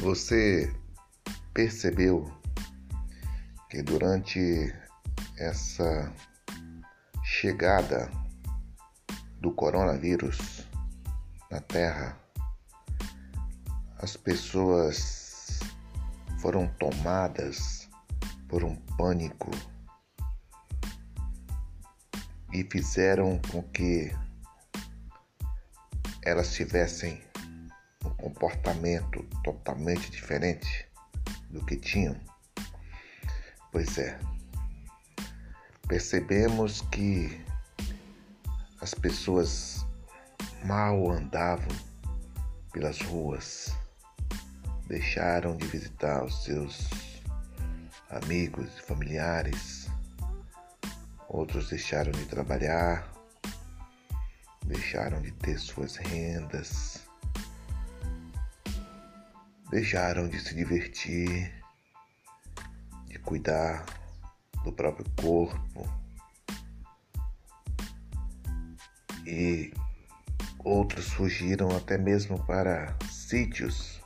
Você percebeu que durante essa chegada do coronavírus na Terra, as pessoas foram tomadas por um pânico e fizeram com que elas tivessem comportamento totalmente diferente do que tinham. Pois é, percebemos que as pessoas mal andavam pelas ruas, deixaram de visitar os seus amigos e familiares, outros deixaram de trabalhar, deixaram de ter suas rendas, deixaram de se divertir, de cuidar do próprio corpo e outros fugiram até mesmo para sítios,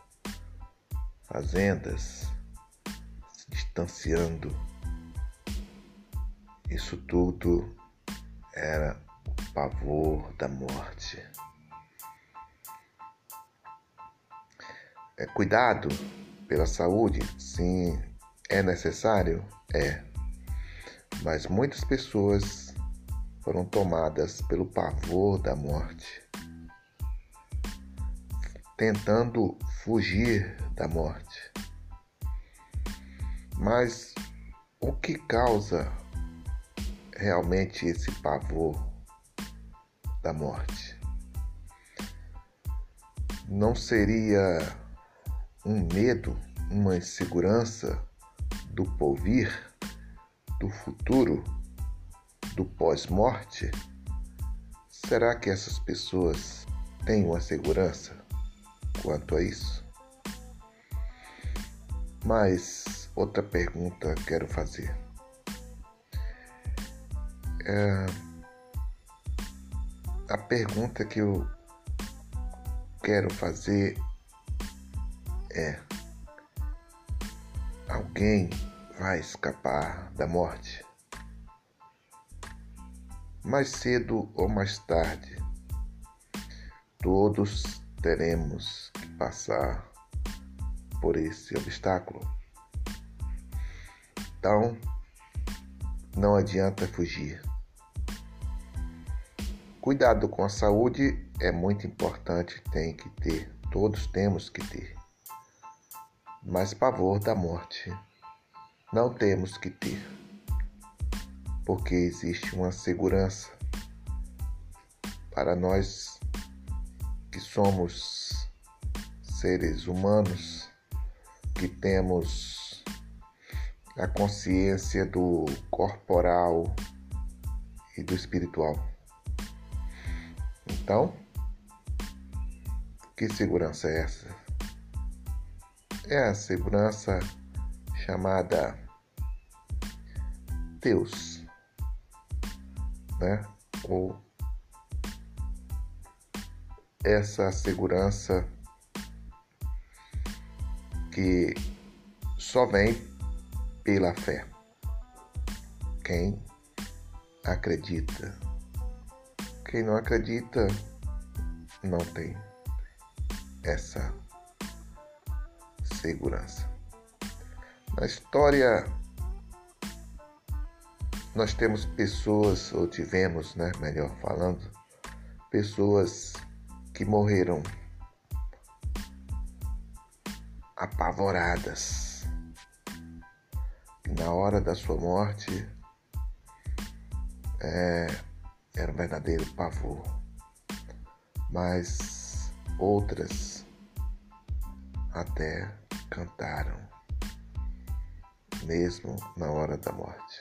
fazendas, se distanciando. Isso tudo era o pavor da morte. É cuidado pela saúde, sim, é necessário, é. Mas muitas pessoas foram tomadas pelo pavor da morte, tentando fugir da morte. Mas o que causa realmente esse pavor da morte? Não seria um medo, uma insegurança do porvir, do futuro, do pós-morte? Será que essas pessoas têm uma segurança quanto a isso? Mas outra pergunta quero fazer. É, a pergunta que eu quero fazer é: alguém vai escapar da morte? Mais cedo ou mais tarde, todos teremos que passar por esse obstáculo. Então, não adianta fugir. Cuidado com a saúde é muito importante, tem que ter, todos temos que ter mas pavor da morte não temos que ter, porque existe uma segurança para nós que somos seres humanos, que temos a consciência do corporal e do espiritual. Então, que segurança é essa? É a segurança chamada Deus, né? Ou essa segurança que só vem pela fé. Quem acredita. Quem não acredita não tem essa segurança. Na história, nós temos pessoas, ou tivemos, né, melhor falando, pessoas que morreram apavoradas. Na hora da sua morte, é, era um verdadeiro pavor. Mas outras até cantaram, mesmo na hora da morte.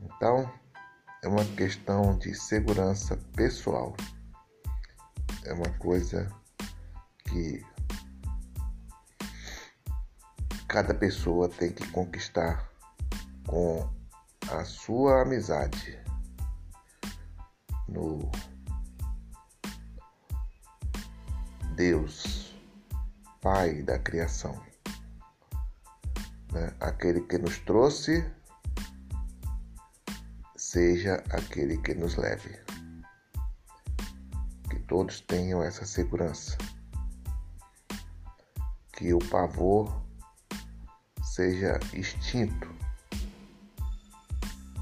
Então, é uma questão de segurança pessoal. É uma coisa que cada pessoa tem que conquistar com a sua amizade no Deus Pai da criação, né? aquele que nos trouxe, seja aquele que nos leve. Que todos tenham essa segurança. Que o pavor seja extinto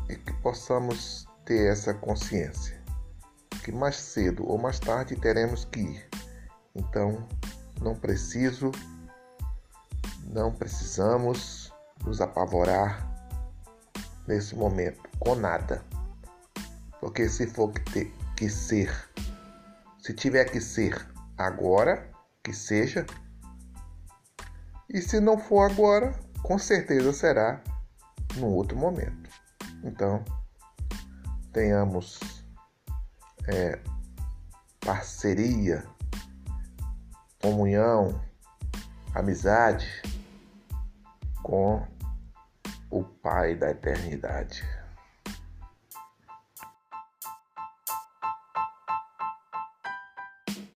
e que possamos ter essa consciência que mais cedo ou mais tarde teremos que ir. Então, não preciso, não precisamos nos apavorar nesse momento com nada. Porque se for que ter que ser, se tiver que ser agora, que seja. E se não for agora, com certeza será num outro momento. Então, tenhamos é, parceria, comunhão, amizade com o Pai da eternidade.